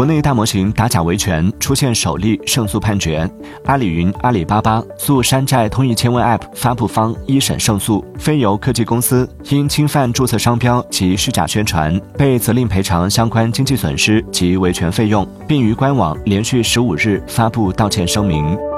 国内大模型打假维权出现首例胜诉判决阿里云阿里巴巴诉山寨通义千问 app 发布方一审胜诉飞游科技公司因侵犯注册商标及虚假宣传被责令赔偿相关经济损失及维权费用并于官网连续十五日发布道歉声明。